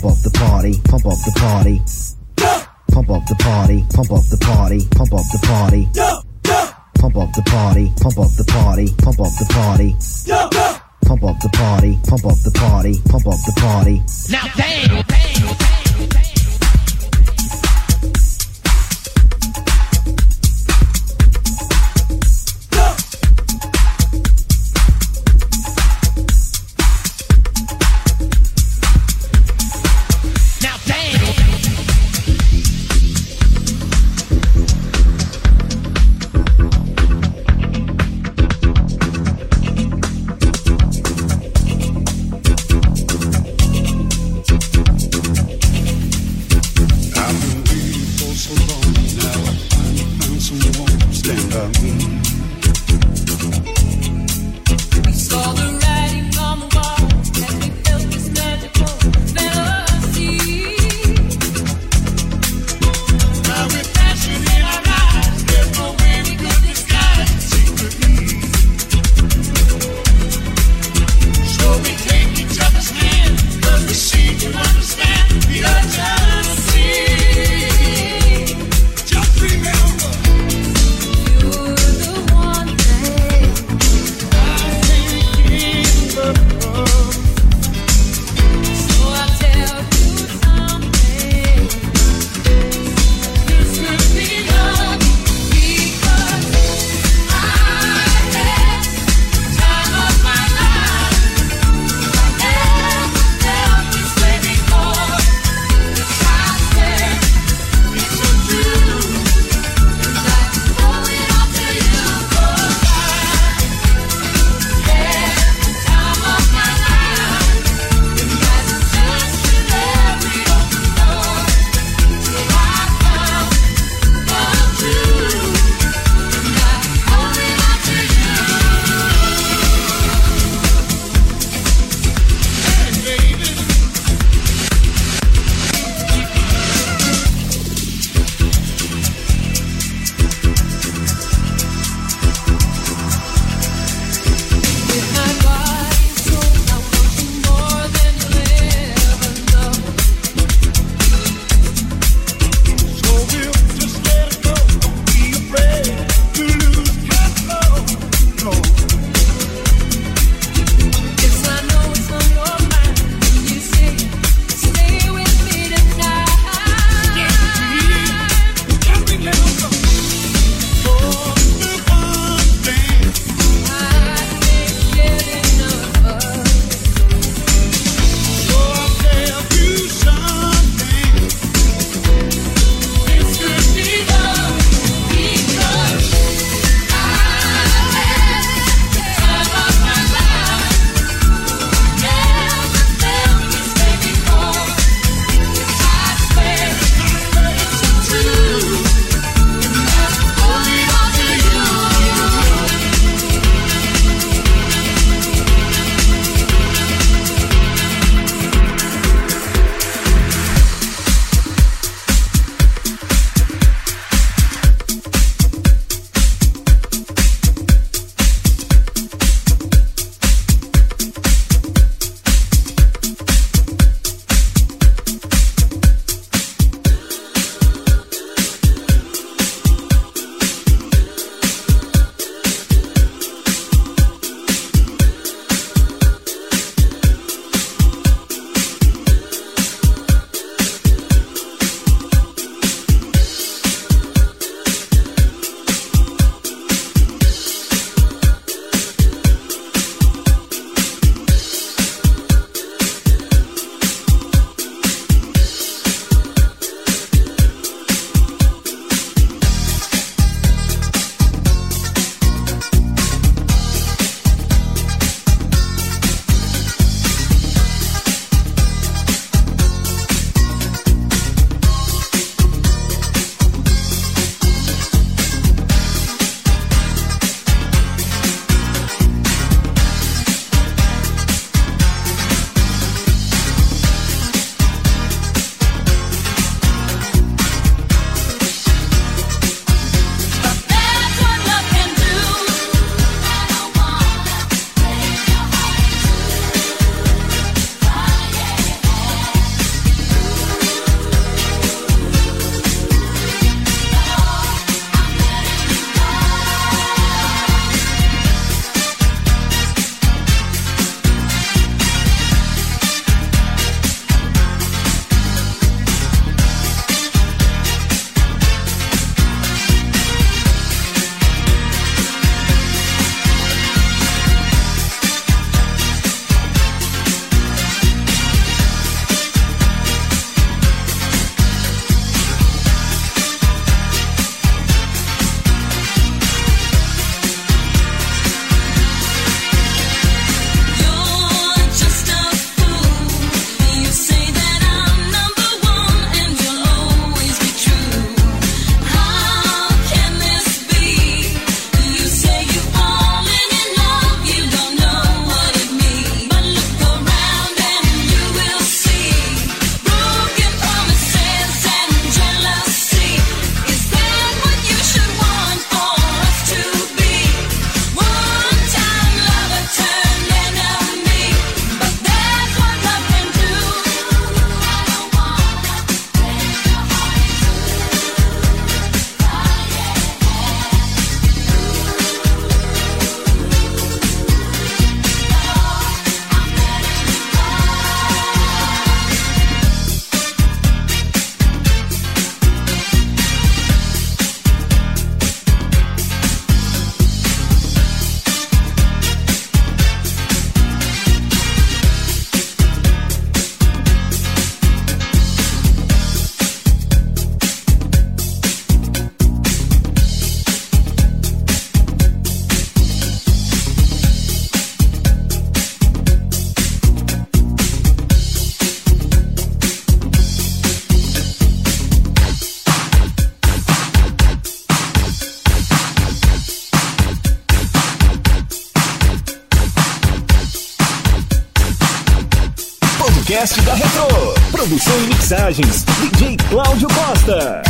Pump up the party, pump up the party. Pump up the party, pump up the party, pump up the party. Pump up the party, pump up the party, pump up the party. Pump up the party, pump up the party, pump up the party. Now bang, bang, bang. Mixagens, DJ Cláudio Costa.